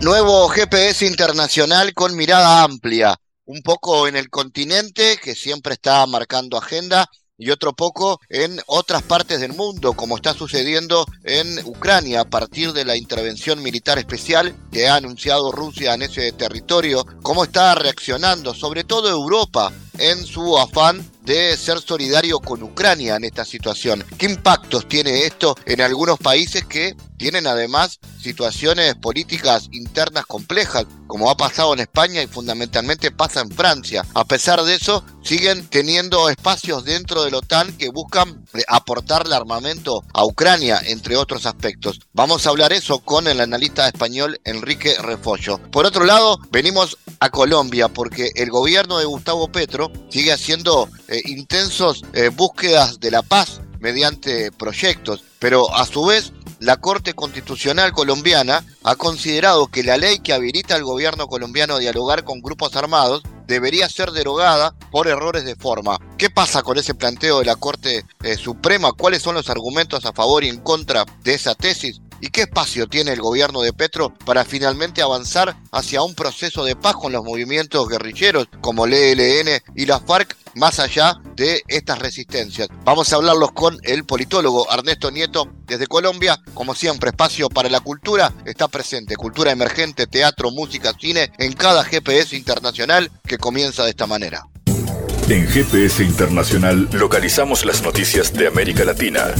Nuevo GPS internacional con mirada amplia, un poco en el continente que siempre está marcando agenda y otro poco en otras partes del mundo, como está sucediendo en Ucrania a partir de la intervención militar especial que ha anunciado Rusia en ese territorio, cómo está reaccionando, sobre todo Europa, en su afán de ser solidario con Ucrania en esta situación. ¿Qué impactos tiene esto en algunos países que tienen además situaciones políticas internas complejas, como ha pasado en España y fundamentalmente pasa en Francia? A pesar de eso, siguen teniendo espacios dentro de la OTAN que buscan eh, aportarle armamento a Ucrania, entre otros aspectos. Vamos a hablar eso con el analista español Enrique Refollo. Por otro lado, venimos a Colombia porque el gobierno de Gustavo Petro sigue haciendo eh, intensos eh, búsquedas de la paz mediante proyectos, pero a su vez la Corte Constitucional colombiana ha considerado que la ley que habilita al gobierno colombiano a dialogar con grupos armados debería ser derogada por errores de forma. ¿Qué pasa con ese planteo de la Corte eh, Suprema? ¿Cuáles son los argumentos a favor y en contra de esa tesis? ¿Y qué espacio tiene el gobierno de Petro para finalmente avanzar hacia un proceso de paz con los movimientos guerrilleros como el ELN y la FARC más allá de estas resistencias? Vamos a hablarlos con el politólogo Ernesto Nieto desde Colombia. Como siempre, espacio para la cultura está presente. Cultura emergente, teatro, música, cine en cada GPS internacional que comienza de esta manera. En GPS Internacional localizamos las noticias de América Latina.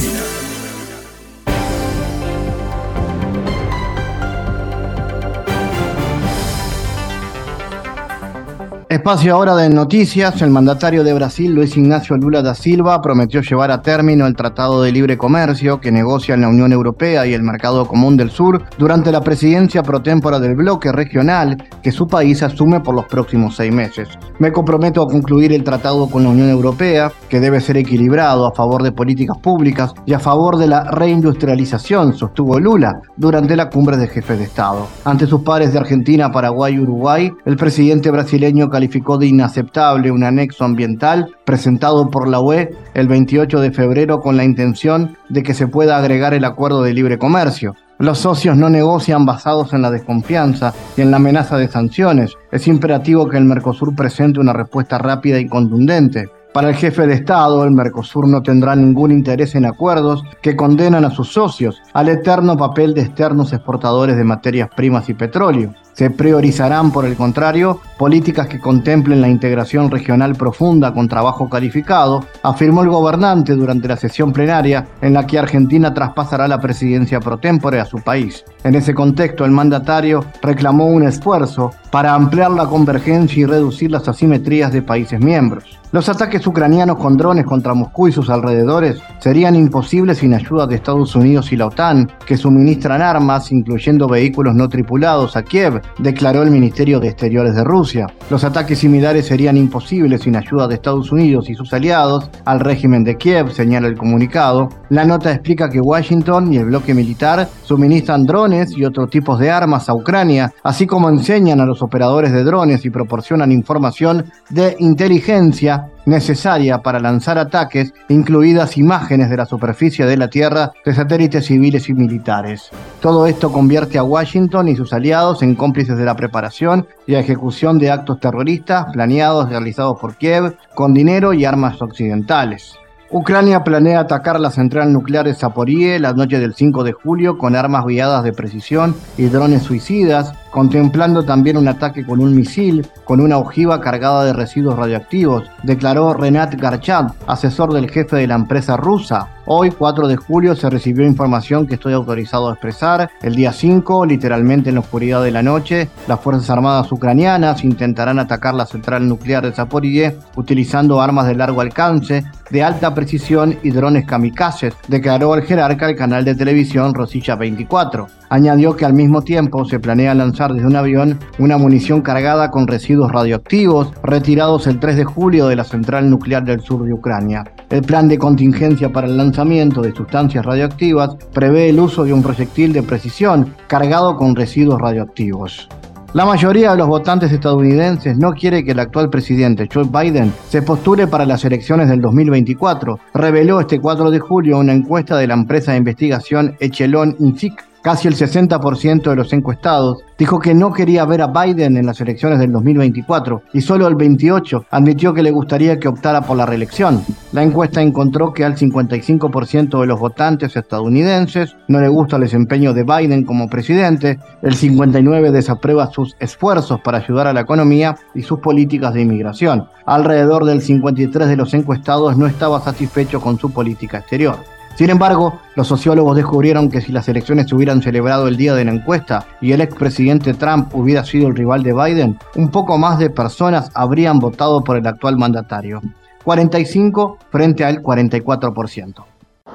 Espacio ahora de noticias. El mandatario de Brasil, Luis Ignacio Lula da Silva, prometió llevar a término el Tratado de Libre Comercio que negocian la Unión Europea y el Mercado Común del Sur durante la presidencia pro tempora del bloque regional que su país asume por los próximos seis meses. Me comprometo a concluir el tratado con la Unión Europea, que debe ser equilibrado a favor de políticas públicas y a favor de la reindustrialización, sostuvo Lula durante la cumbre de jefes de Estado. Ante sus pares de Argentina, Paraguay y Uruguay, el presidente brasileño calificó de inaceptable un anexo ambiental presentado por la UE el 28 de febrero con la intención de que se pueda agregar el acuerdo de libre comercio. Los socios no negocian basados en la desconfianza y en la amenaza de sanciones. Es imperativo que el Mercosur presente una respuesta rápida y contundente. Para el jefe de Estado, el Mercosur no tendrá ningún interés en acuerdos que condenan a sus socios al eterno papel de externos exportadores de materias primas y petróleo. Se priorizarán, por el contrario, políticas que contemplen la integración regional profunda con trabajo calificado, afirmó el gobernante durante la sesión plenaria en la que Argentina traspasará la presidencia pro tempore a su país. En ese contexto, el mandatario reclamó un esfuerzo para ampliar la convergencia y reducir las asimetrías de países miembros. Los ataques ucranianos con drones contra Moscú y sus alrededores serían imposibles sin ayuda de Estados Unidos y la OTAN, que suministran armas, incluyendo vehículos no tripulados, a Kiev, declaró el Ministerio de Exteriores de Rusia. Los ataques similares serían imposibles sin ayuda de Estados Unidos y sus aliados al régimen de Kiev, señala el comunicado. La nota explica que Washington y el bloque militar suministran drones y otros tipos de armas a Ucrania, así como enseñan a los operadores de drones y proporcionan información de inteligencia necesaria para lanzar ataques, incluidas imágenes de la superficie de la Tierra de satélites civiles y militares. Todo esto convierte a Washington y sus aliados en cómplices de la preparación y ejecución de actos terroristas planeados realizados por Kiev con dinero y armas occidentales. Ucrania planea atacar la central nuclear de Zaporie la noche del 5 de julio con armas guiadas de precisión y drones suicidas, contemplando también un ataque con un misil con una ojiva cargada de residuos radioactivos, declaró Renat Garchat, asesor del jefe de la empresa rusa. Hoy, 4 de julio, se recibió información que estoy autorizado a expresar. El día 5, literalmente en la oscuridad de la noche, las Fuerzas Armadas ucranianas intentarán atacar la central nuclear de Zaporizhia utilizando armas de largo alcance, de alta precisión y drones kamikazes, declaró el jerarca al canal de televisión Rosilla 24. Añadió que al mismo tiempo se planea lanzar lanzar desde un avión una munición cargada con residuos radioactivos retirados el 3 de julio de la central nuclear del sur de Ucrania. El plan de contingencia para el lanzamiento de sustancias radioactivas prevé el uso de un proyectil de precisión cargado con residuos radioactivos. La mayoría de los votantes estadounidenses no quiere que el actual presidente Joe Biden se postule para las elecciones del 2024, reveló este 4 de julio una encuesta de la empresa de investigación Echelon Insic Casi el 60% de los encuestados dijo que no quería ver a Biden en las elecciones del 2024 y solo el 28% admitió que le gustaría que optara por la reelección. La encuesta encontró que al 55% de los votantes estadounidenses no le gusta el desempeño de Biden como presidente, el 59% desaprueba sus esfuerzos para ayudar a la economía y sus políticas de inmigración. Alrededor del 53% de los encuestados no estaba satisfecho con su política exterior. Sin embargo, los sociólogos descubrieron que si las elecciones se hubieran celebrado el día de la encuesta y el expresidente Trump hubiera sido el rival de Biden, un poco más de personas habrían votado por el actual mandatario. 45 frente al 44%.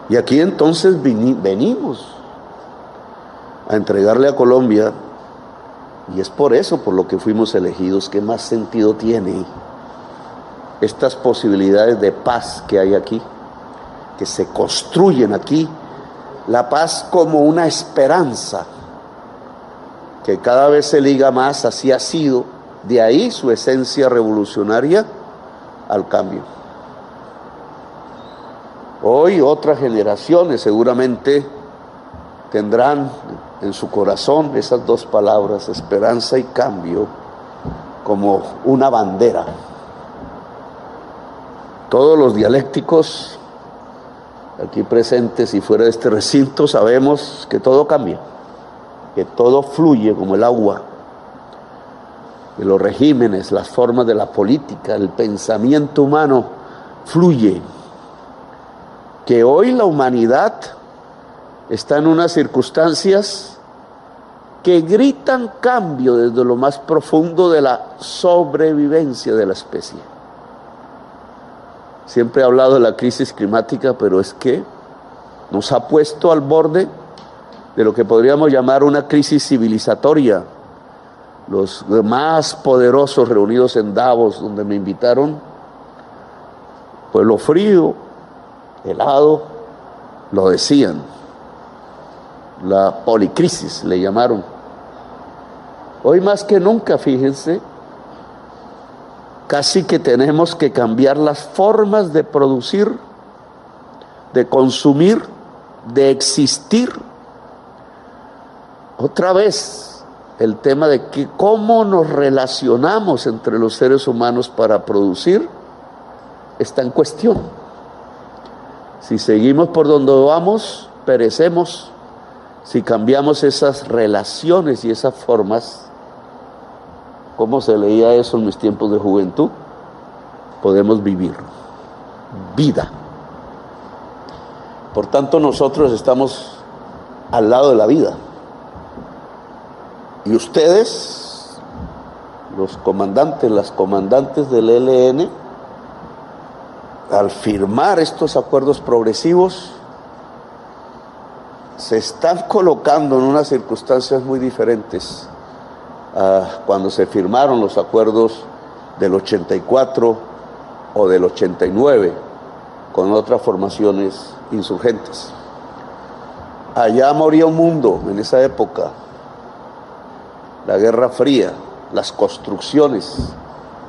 Y aquí entonces venimos a entregarle a Colombia, y es por eso por lo que fuimos elegidos, que más sentido tiene estas posibilidades de paz que hay aquí que se construyen aquí, la paz como una esperanza que cada vez se liga más, así ha sido, de ahí su esencia revolucionaria al cambio. Hoy otras generaciones seguramente tendrán en su corazón esas dos palabras, esperanza y cambio, como una bandera. Todos los dialécticos aquí presentes y fuera de este recinto sabemos que todo cambia, que todo fluye como el agua, que los regímenes, las formas de la política, el pensamiento humano fluye, que hoy la humanidad está en unas circunstancias que gritan cambio desde lo más profundo de la sobrevivencia de la especie. Siempre he hablado de la crisis climática, pero es que nos ha puesto al borde de lo que podríamos llamar una crisis civilizatoria. Los más poderosos reunidos en Davos, donde me invitaron, pueblo frío, helado, lo decían. La policrisis le llamaron. Hoy más que nunca, fíjense, casi que tenemos que cambiar las formas de producir, de consumir, de existir. Otra vez el tema de que cómo nos relacionamos entre los seres humanos para producir está en cuestión. Si seguimos por donde vamos, perecemos. Si cambiamos esas relaciones y esas formas, ¿Cómo se leía eso en mis tiempos de juventud? Podemos vivir vida. Por tanto, nosotros estamos al lado de la vida. Y ustedes, los comandantes, las comandantes del ELN, al firmar estos acuerdos progresivos, se están colocando en unas circunstancias muy diferentes cuando se firmaron los acuerdos del 84 o del 89 con otras formaciones insurgentes. Allá moría un mundo en esa época, la Guerra Fría, las construcciones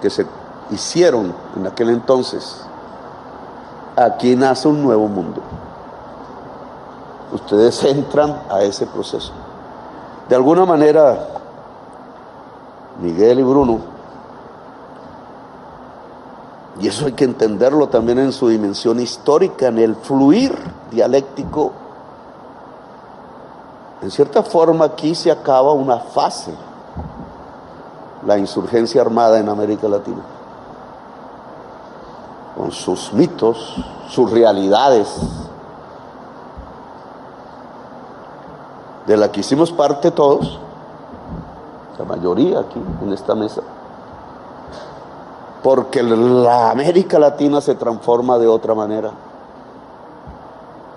que se hicieron en aquel entonces. Aquí nace un nuevo mundo. Ustedes entran a ese proceso. De alguna manera, Miguel y Bruno. Y eso hay que entenderlo también en su dimensión histórica, en el fluir dialéctico. En cierta forma aquí se acaba una fase, la insurgencia armada en América Latina, con sus mitos, sus realidades, de la que hicimos parte todos la mayoría aquí en esta mesa. Porque la América Latina se transforma de otra manera,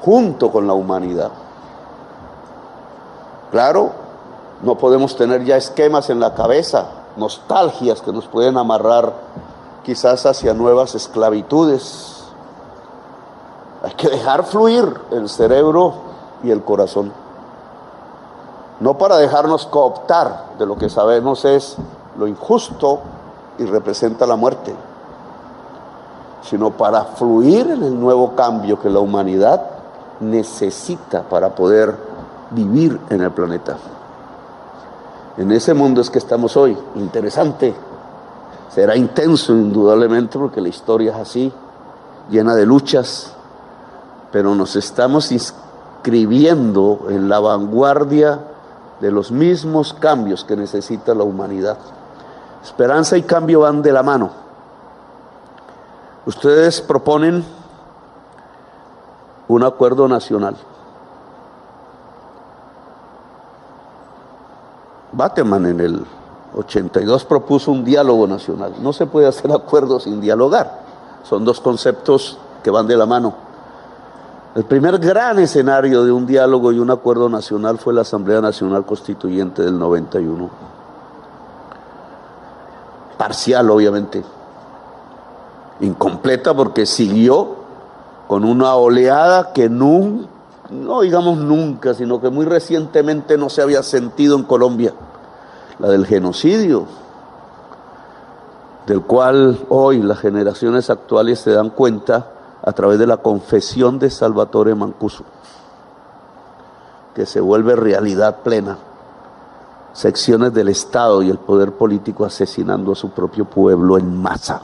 junto con la humanidad. Claro, No podemos tener ya esquemas en la cabeza, nostalgias que nos pueden amarrar quizás hacia nuevas esclavitudes. Hay que dejar fluir el cerebro y el corazón. No para dejarnos cooptar de lo que sabemos es lo injusto y representa la muerte, sino para fluir en el nuevo cambio que la humanidad necesita para poder vivir en el planeta. En ese mundo es que estamos hoy, interesante, será intenso indudablemente porque la historia es así, llena de luchas, pero nos estamos inscribiendo en la vanguardia de los mismos cambios que necesita la humanidad. Esperanza y cambio van de la mano. Ustedes proponen un acuerdo nacional. Bateman en el 82 propuso un diálogo nacional. No se puede hacer acuerdo sin dialogar. Son dos conceptos que van de la mano. El primer gran escenario de un diálogo y un acuerdo nacional fue la Asamblea Nacional Constituyente del 91. Parcial, obviamente. Incompleta porque siguió con una oleada que nunca, no digamos nunca, sino que muy recientemente no se había sentido en Colombia, la del genocidio, del cual hoy las generaciones actuales se dan cuenta a través de la confesión de Salvatore Mancuso, que se vuelve realidad plena. Secciones del Estado y el poder político asesinando a su propio pueblo en masa.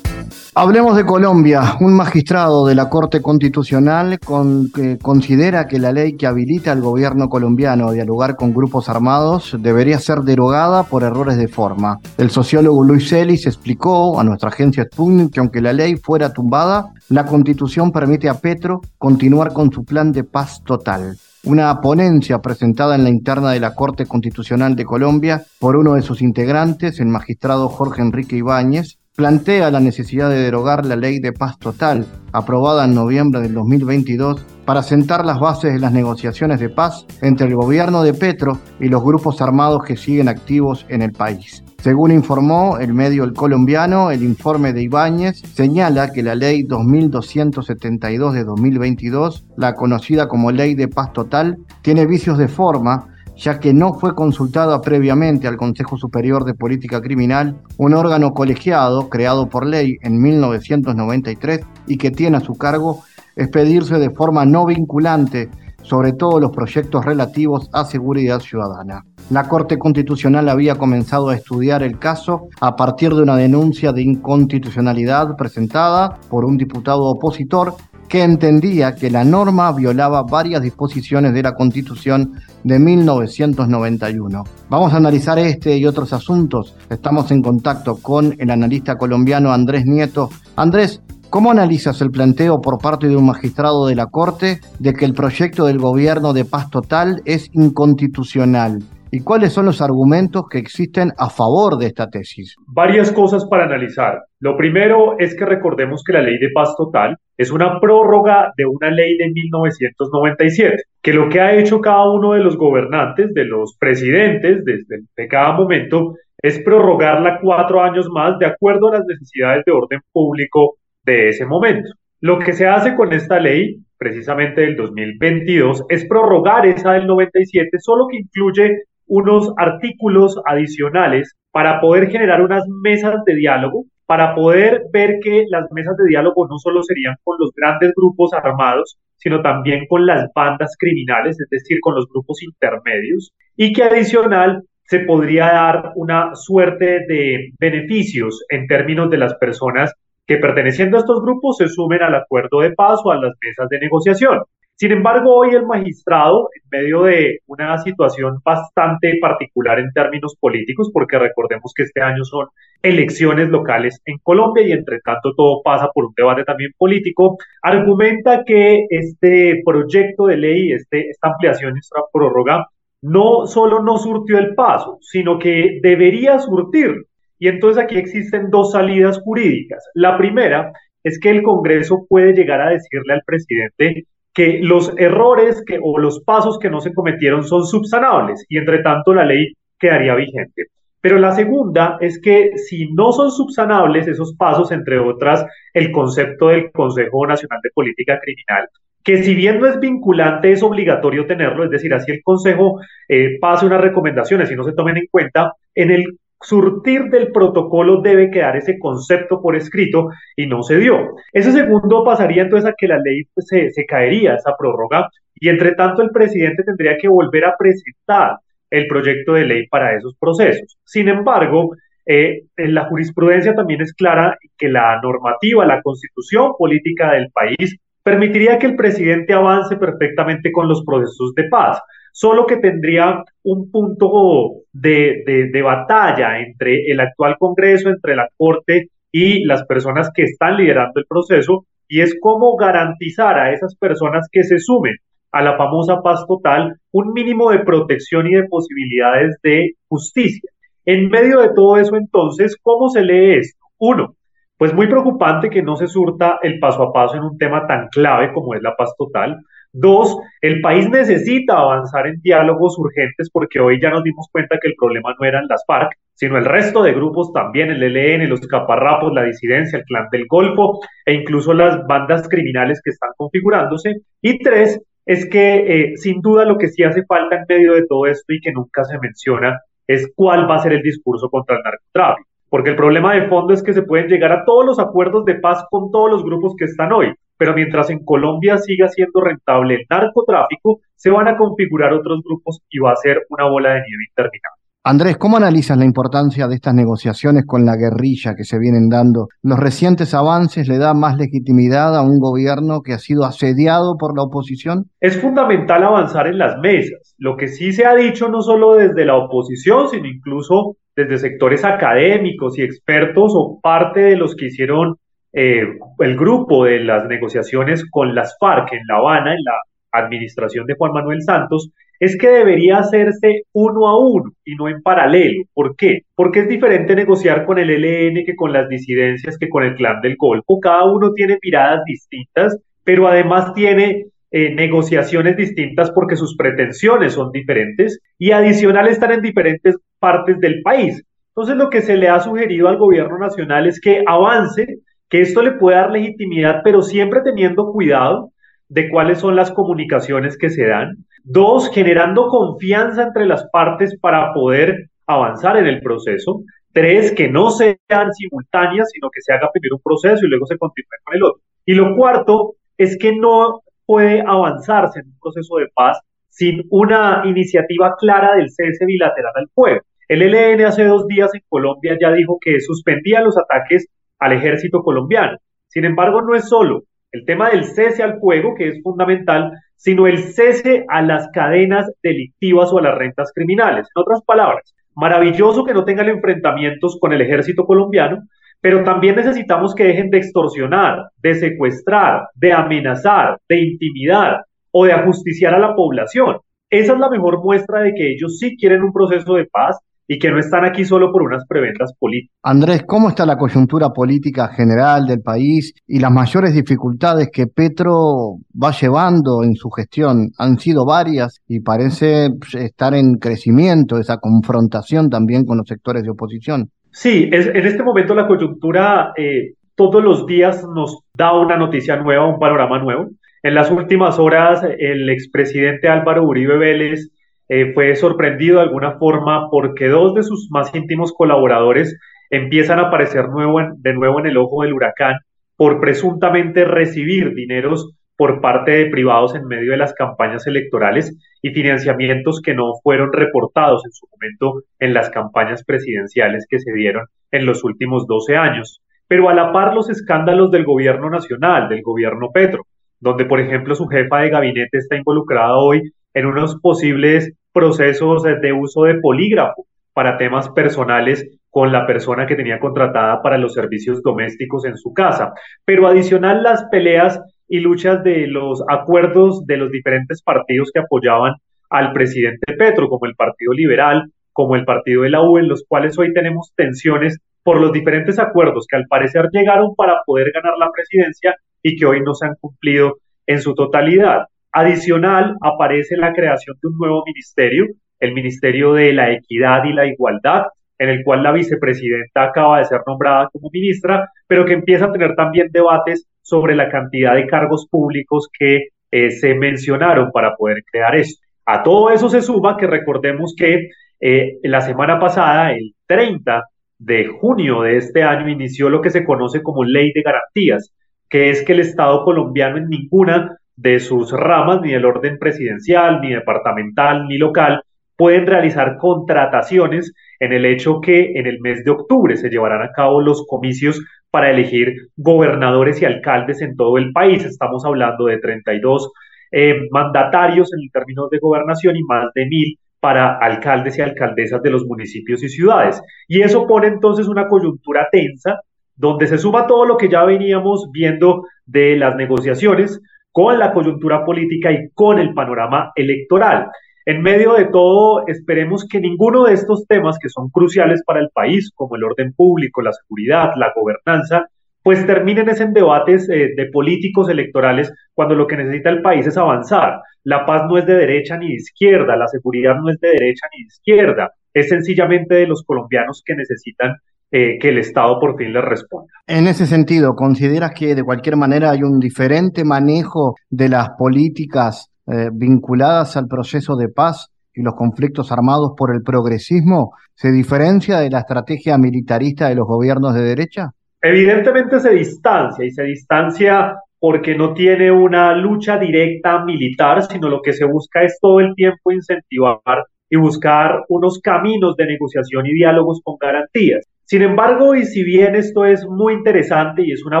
Hablemos de Colombia. Un magistrado de la Corte Constitucional con, que considera que la ley que habilita al gobierno colombiano a dialogar con grupos armados debería ser derogada por errores de forma. El sociólogo Luis Celis explicó a nuestra agencia Sputnik que aunque la ley fuera tumbada, la Constitución permite a Petro continuar con su plan de paz total una ponencia presentada en la interna de la Corte Constitucional de Colombia por uno de sus integrantes, el magistrado Jorge Enrique Ibáñez, plantea la necesidad de derogar la ley de paz total, aprobada en noviembre del 2022, para sentar las bases de las negociaciones de paz entre el gobierno de Petro y los grupos armados que siguen activos en el país. Según informó el medio El Colombiano, el informe de Ibáñez señala que la ley 2272 de 2022, la conocida como Ley de Paz Total, tiene vicios de forma ya que no fue consultada previamente al Consejo Superior de Política Criminal, un órgano colegiado creado por ley en 1993 y que tiene a su cargo expedirse de forma no vinculante sobre todos los proyectos relativos a seguridad ciudadana. La Corte Constitucional había comenzado a estudiar el caso a partir de una denuncia de inconstitucionalidad presentada por un diputado opositor que entendía que la norma violaba varias disposiciones de la Constitución de 1991. Vamos a analizar este y otros asuntos. Estamos en contacto con el analista colombiano Andrés Nieto. Andrés, ¿Cómo analizas el planteo por parte de un magistrado de la Corte de que el proyecto del gobierno de paz total es inconstitucional? ¿Y cuáles son los argumentos que existen a favor de esta tesis? Varias cosas para analizar. Lo primero es que recordemos que la ley de paz total es una prórroga de una ley de 1997, que lo que ha hecho cada uno de los gobernantes, de los presidentes desde de cada momento, es prorrogarla cuatro años más de acuerdo a las necesidades de orden público de ese momento. Lo que se hace con esta ley, precisamente del 2022, es prorrogar esa del 97, solo que incluye unos artículos adicionales para poder generar unas mesas de diálogo, para poder ver que las mesas de diálogo no solo serían con los grandes grupos armados, sino también con las bandas criminales, es decir, con los grupos intermedios, y que adicional se podría dar una suerte de beneficios en términos de las personas que perteneciendo a estos grupos se sumen al acuerdo de paz o a las mesas de negociación. Sin embargo, hoy el magistrado, en medio de una situación bastante particular en términos políticos, porque recordemos que este año son elecciones locales en Colombia y entre tanto todo pasa por un debate también político, argumenta que este proyecto de ley, este, esta ampliación, esta prórroga, no solo no surtió el paso, sino que debería surtir. Y entonces aquí existen dos salidas jurídicas. La primera es que el Congreso puede llegar a decirle al presidente que los errores que, o los pasos que no se cometieron son subsanables y entre tanto la ley quedaría vigente. Pero la segunda es que si no son subsanables esos pasos, entre otras, el concepto del Consejo Nacional de Política Criminal, que si bien no es vinculante, es obligatorio tenerlo, es decir, así el Consejo eh, pase unas recomendaciones y no se tomen en cuenta, en el surtir del protocolo debe quedar ese concepto por escrito y no se dio. Ese segundo pasaría entonces a que la ley pues, se, caería, esa prórroga, y entre tanto el presidente tendría que volver a presentar el proyecto de ley para esos procesos. Sin embargo, eh, en la jurisprudencia también es clara que la normativa, la constitución política del país permitiría que el presidente avance perfectamente con los procesos de paz, solo que tendría un punto de, de, batalla entre el actual Congreso, entre la Corte y las personas que están liderando el proceso, y es cómo garantizar a esas personas que se sumen a la famosa paz total un mínimo de protección y de posibilidades de justicia. En medio de todo eso, entonces, ¿cómo se lee esto? Uno, pues muy preocupante que no se surta el paso a paso en un tema tan clave como es la paz total. Dos, el país necesita avanzar en diálogos urgentes porque hoy ya nos dimos cuenta que el problema no eran las FARC, sino el resto de grupos también, el ELN, los caparrapos, la disidencia, el clan del Golfo e incluso las bandas criminales que están configurándose. Y tres, es que eh, sin duda lo que sí hace falta en medio de todo esto y que nunca se menciona es cuál va a ser el discurso contra el narcotráfico. Porque el problema de fondo es que se pueden llegar a todos los acuerdos de paz con todos los grupos que están hoy, pero mientras en Colombia siga siendo rentable el narcotráfico, se van a configurar otros grupos y va a ser una bola de nieve interminable. Andrés, ¿cómo analizas la importancia de estas negociaciones con la guerrilla que se vienen dando? ¿Los recientes avances le dan más legitimidad a un gobierno que ha sido asediado por la oposición? Es fundamental avanzar en las mesas. Lo que sí se ha dicho no solo desde la oposición, sino incluso desde sectores académicos y expertos o parte de los que hicieron eh, el grupo de las negociaciones con las FARC en La Habana, en la administración de Juan Manuel Santos, es que debería hacerse uno a uno y no en paralelo. ¿Por qué? Porque es diferente negociar con el ELN que con las disidencias, que con el clan del Golfo. Cada uno tiene miradas distintas, pero además tiene eh, negociaciones distintas porque sus pretensiones son diferentes y adicional están en diferentes partes del país. Entonces lo que se le ha sugerido al gobierno nacional es que avance, que esto le pueda dar legitimidad, pero siempre teniendo cuidado de cuáles son las comunicaciones que se dan, Dos, generando confianza entre las partes para poder avanzar en el proceso. Tres, que no sean simultáneas, sino que se haga primero un proceso y luego se continúe con el otro. Y lo cuarto es que no puede avanzarse en un proceso de paz sin una iniciativa clara del cese bilateral al fuego. El ELN hace dos días en Colombia ya dijo que suspendía los ataques al ejército colombiano. Sin embargo, no es solo el tema del cese al fuego, que es fundamental, sino el cese a las cadenas delictivas o a las rentas criminales. En otras palabras, maravilloso que no tengan enfrentamientos con el ejército colombiano, pero también necesitamos que dejen de extorsionar, de secuestrar, de amenazar, de intimidar o de ajusticiar a la población. Esa es la mejor muestra de que ellos sí quieren un proceso de paz y que no están aquí solo por unas preventas políticas. Andrés, ¿cómo está la coyuntura política general del país y las mayores dificultades que Petro va llevando en su gestión? Han sido varias y parece estar en crecimiento esa confrontación también con los sectores de oposición. Sí, es, en este momento la coyuntura eh, todos los días nos da una noticia nueva, un panorama nuevo. En las últimas horas, el expresidente Álvaro Uribe Vélez eh, fue sorprendido de alguna forma porque dos de sus más íntimos colaboradores empiezan a aparecer de nuevo en el ojo del huracán por presuntamente recibir dineros por parte de privados en medio de las campañas electorales y financiamientos que no fueron reportados en su momento en las campañas presidenciales que se dieron en los últimos 12 años. Pero a la par los escándalos del gobierno nacional, del gobierno Petro, donde por ejemplo su jefa de gabinete está involucrada hoy en unos posibles procesos de uso de polígrafo para temas personales con la persona que tenía contratada para los servicios domésticos en su casa. Pero adicional las peleas y luchas de los acuerdos de los diferentes partidos que apoyaban al presidente Petro, como el Partido Liberal, como el Partido de la U, en los cuales hoy tenemos tensiones por los diferentes acuerdos que al parecer llegaron para poder ganar la presidencia y que hoy no se han cumplido en su totalidad. Adicional, aparece la creación de un nuevo ministerio, el Ministerio de la Equidad y la Igualdad, en el cual la vicepresidenta acaba de ser nombrada como ministra, pero que empieza a tener también debates sobre la cantidad de cargos públicos que eh, se mencionaron para poder crear esto. A todo eso se suma que recordemos que eh, la semana pasada, el 30 de junio de este año, inició lo que se conoce como Ley de Garantías, que es que el Estado colombiano en ninguna de sus ramas, ni el orden presidencial, ni departamental, ni local, pueden realizar contrataciones en el hecho que en el mes de octubre se llevarán a cabo los comicios para elegir gobernadores y alcaldes en todo el país. Estamos hablando de 32 eh, mandatarios en términos de gobernación y más de mil para alcaldes y alcaldesas de los municipios y ciudades. Y eso pone entonces una coyuntura tensa donde se suma todo lo que ya veníamos viendo de las negociaciones con la coyuntura política y con el panorama electoral. En medio de todo, esperemos que ninguno de estos temas que son cruciales para el país, como el orden público, la seguridad, la gobernanza, pues terminen en debates eh, de políticos electorales cuando lo que necesita el país es avanzar. La paz no es de derecha ni de izquierda, la seguridad no es de derecha ni de izquierda, es sencillamente de los colombianos que necesitan eh, que el Estado por fin les responda. En ese sentido, ¿consideras que de cualquier manera hay un diferente manejo de las políticas eh, vinculadas al proceso de paz y los conflictos armados por el progresismo se diferencia de la estrategia militarista de los gobiernos de derecha? Evidentemente se distancia y se distancia porque no tiene una lucha directa militar, sino lo que se busca es todo el tiempo incentivar y buscar unos caminos de negociación y diálogos con garantías. Sin embargo, y si bien esto es muy interesante y es una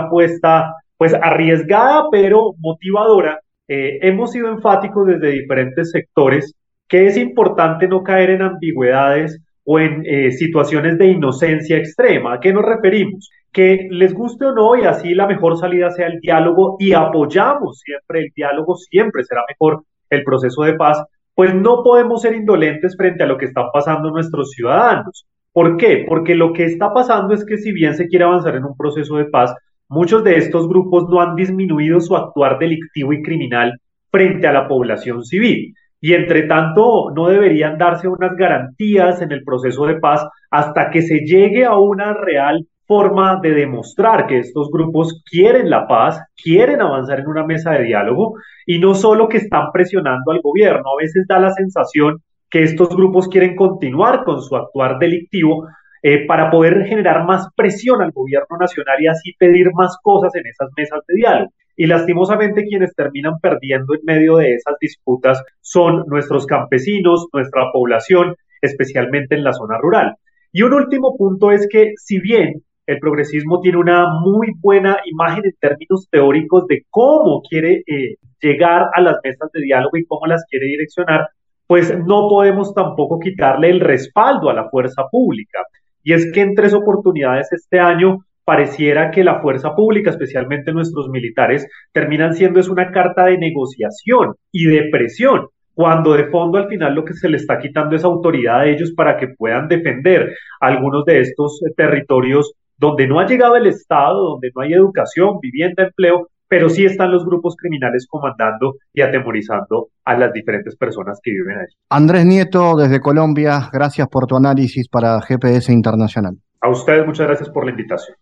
apuesta pues arriesgada pero motivadora, eh, hemos sido enfáticos desde diferentes sectores que es importante no caer en ambigüedades o en eh, situaciones de inocencia extrema. ¿A qué nos referimos? Que les guste o no y así la mejor salida sea el diálogo y apoyamos siempre el diálogo, siempre será mejor el proceso de paz, pues no podemos ser indolentes frente a lo que están pasando nuestros ciudadanos. ¿Por qué? Porque lo que está pasando es que si bien se quiere avanzar en un proceso de paz, Muchos de estos grupos no han disminuido su actuar delictivo y criminal frente a la población civil. Y entre tanto, no deberían darse unas garantías en el proceso de paz hasta que se llegue a una real forma de demostrar que estos grupos quieren la paz, quieren avanzar en una mesa de diálogo y no solo que están presionando al gobierno. A veces da la sensación que estos grupos quieren continuar con su actuar delictivo eh, para poder generar más presión al gobierno nacional y así pedir más cosas en esas mesas de diálogo. Y lastimosamente quienes terminan perdiendo en medio de esas disputas son nuestros campesinos, nuestra población, especialmente en la zona rural. Y un último punto es que si bien el progresismo tiene una muy buena imagen en términos teóricos de cómo quiere eh, llegar a las mesas de diálogo y cómo las quiere direccionar, pues no podemos tampoco quitarle el respaldo a la fuerza pública. Y es que en tres oportunidades este año pareciera que la fuerza pública, especialmente nuestros militares, terminan siendo es una carta de negociación y de presión, cuando de fondo al final lo que se le está quitando es autoridad a ellos para que puedan defender algunos de estos eh, territorios donde no ha llegado el Estado, donde no hay educación, vivienda, empleo, pero sí están los grupos criminales comandando y atemorizando a las diferentes personas que viven allí. Andrés Nieto, desde Colombia, gracias por tu análisis para GPS Internacional. A ustedes muchas gracias por la invitación.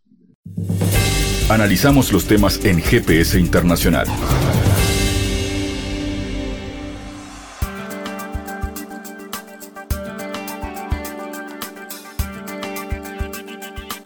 Analizamos los temas en GPS Internacional.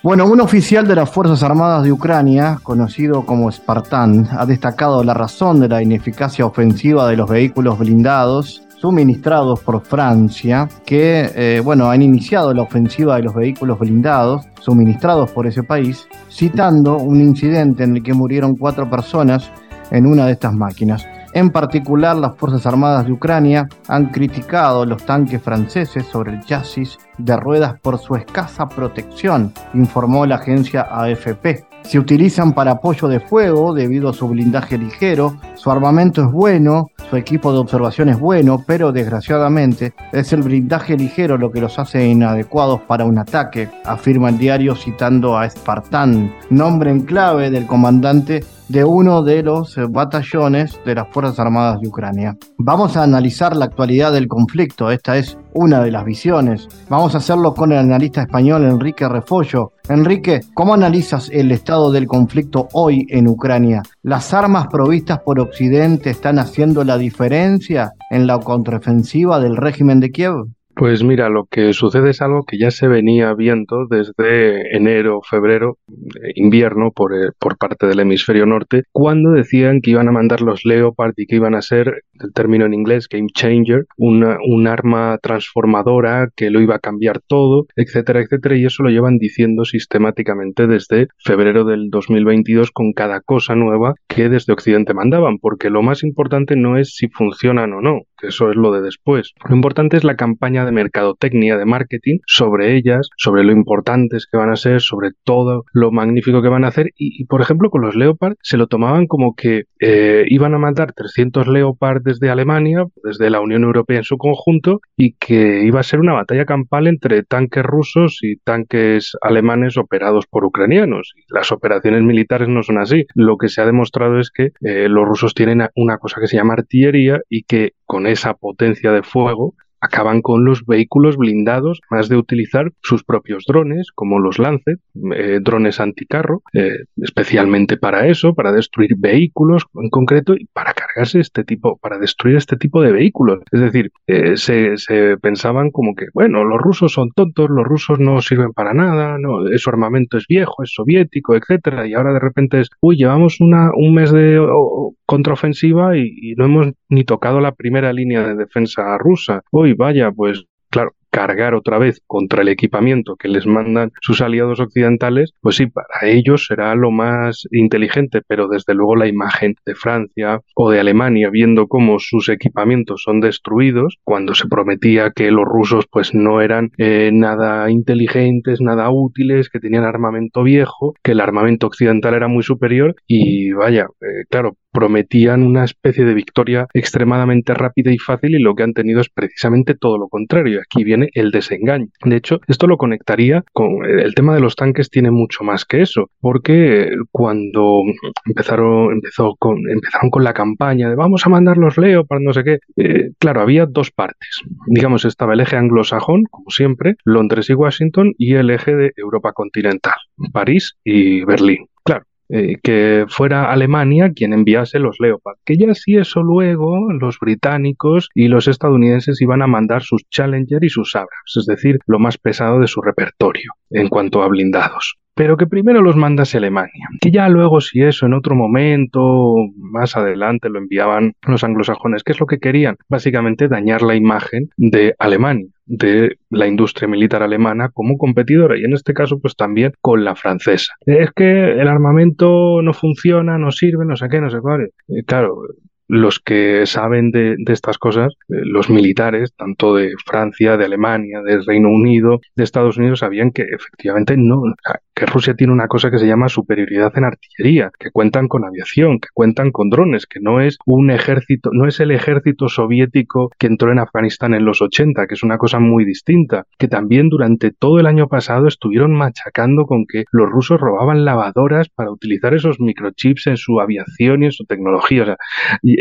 Bueno, un oficial de las Fuerzas Armadas de Ucrania, conocido como Spartan, ha destacado la razón de la ineficacia ofensiva de los vehículos blindados suministrados por Francia, que eh, bueno, han iniciado la ofensiva de los vehículos blindados suministrados por ese país, citando un incidente en el que murieron cuatro personas en una de estas máquinas. En particular, las Fuerzas Armadas de Ucrania han criticado los tanques franceses sobre el chasis de ruedas por su escasa protección, informó la agencia AFP. Se utilizan para apoyo de fuego debido a su blindaje ligero, su armamento es bueno, su equipo de observación es bueno, pero desgraciadamente es el blindaje ligero lo que los hace inadecuados para un ataque, afirma el diario citando a Spartan, nombre en clave del comandante de uno de los batallones de las Fuerzas Armadas de Ucrania. Vamos a analizar la actualidad del conflicto, esta es una de las visiones. Vamos a hacerlo con el analista español Enrique Refollo. Enrique, ¿cómo analizas el estado del conflicto hoy en Ucrania? ¿Las armas provistas por Occidente están haciendo la diferencia en la contraofensiva del régimen de Kiev? Pues mira, lo que sucede es algo que ya se venía viendo desde enero, febrero, eh, invierno por, eh, por parte del hemisferio norte, cuando decían que iban a mandar los Leopard y que iban a ser, el término en inglés, game changer, una, un arma transformadora que lo iba a cambiar todo, etcétera, etcétera, y eso lo llevan diciendo sistemáticamente desde febrero del 2022 con cada cosa nueva que desde Occidente mandaban, porque lo más importante no es si funcionan o no, que eso es lo de después. Lo importante es la campaña de mercadotecnia, de marketing, sobre ellas, sobre lo importantes que van a ser, sobre todo lo magnífico que van a hacer. Y, por ejemplo, con los Leopard se lo tomaban como que eh, iban a mandar 300 Leopard desde Alemania, desde la Unión Europea en su conjunto, y que iba a ser una batalla campal entre tanques rusos y tanques alemanes operados por ucranianos. Las operaciones militares no son así. Lo que se ha demostrado es que eh, los rusos tienen una cosa que se llama artillería y que con esa potencia de fuego acaban con los vehículos blindados, más de utilizar sus propios drones, como los Lancet, eh, drones anticarro, eh, especialmente para eso, para destruir vehículos en concreto y para cargarse este tipo, para destruir este tipo de vehículos. Es decir, eh, se, pensaban como que, bueno, los rusos son tontos, los rusos no sirven para nada, no, su armamento es viejo, es soviético, etcétera, y ahora de repente es, uy, llevamos una, un mes de contraofensiva y, y no hemos ni tocado la primera línea de defensa rusa. Uy, vaya, pues claro, cargar otra vez contra el equipamiento que les mandan sus aliados occidentales, pues sí, para ellos será lo más inteligente, pero desde luego la imagen de Francia o de Alemania viendo cómo sus equipamientos son destruidos, cuando se prometía que los rusos pues no eran eh, nada inteligentes, nada útiles, que tenían armamento viejo, que el armamento occidental era muy superior y vaya, eh, claro, prometían una especie de victoria extremadamente rápida y fácil y lo que han tenido es precisamente todo lo contrario. Aquí viene el desengaño. De hecho, esto lo conectaría con el tema de los tanques tiene mucho más que eso, porque cuando empezaron, empezó con, empezaron con la campaña de vamos a mandar los Leopard, no sé qué, eh, claro, había dos partes. Digamos, estaba el eje anglosajón, como siempre, Londres y Washington, y el eje de Europa continental, París y Berlín. Eh, que fuera Alemania quien enviase los Leopard. Que ya si eso luego los británicos y los estadounidenses iban a mandar sus Challenger y sus Abrams, es decir, lo más pesado de su repertorio en cuanto a blindados pero que primero los mandase Alemania, que ya luego si eso en otro momento, más adelante lo enviaban los anglosajones, ¿qué es lo que querían? Básicamente dañar la imagen de Alemania de la industria militar alemana como competidora y en este caso pues también con la francesa. Es que el armamento no funciona, no sirve, no sé qué, no sé cuál. Eh, claro, los que saben de, estas cosas, eh, los militares, tanto de Francia, de Alemania, del Reino Unido, de Estados Unidos, sabían que efectivamente no, que Rusia tiene una cosa que se llama superioridad en artillería, que cuentan con aviación, que cuentan con drones, que no es un ejército, no es el ejército soviético que entró en Afganistán en los 80, que es una cosa muy distinta, que también durante todo el año pasado estuvieron machacando con que los rusos robaban lavadoras para utilizar esos microchips en su aviación y en su tecnología.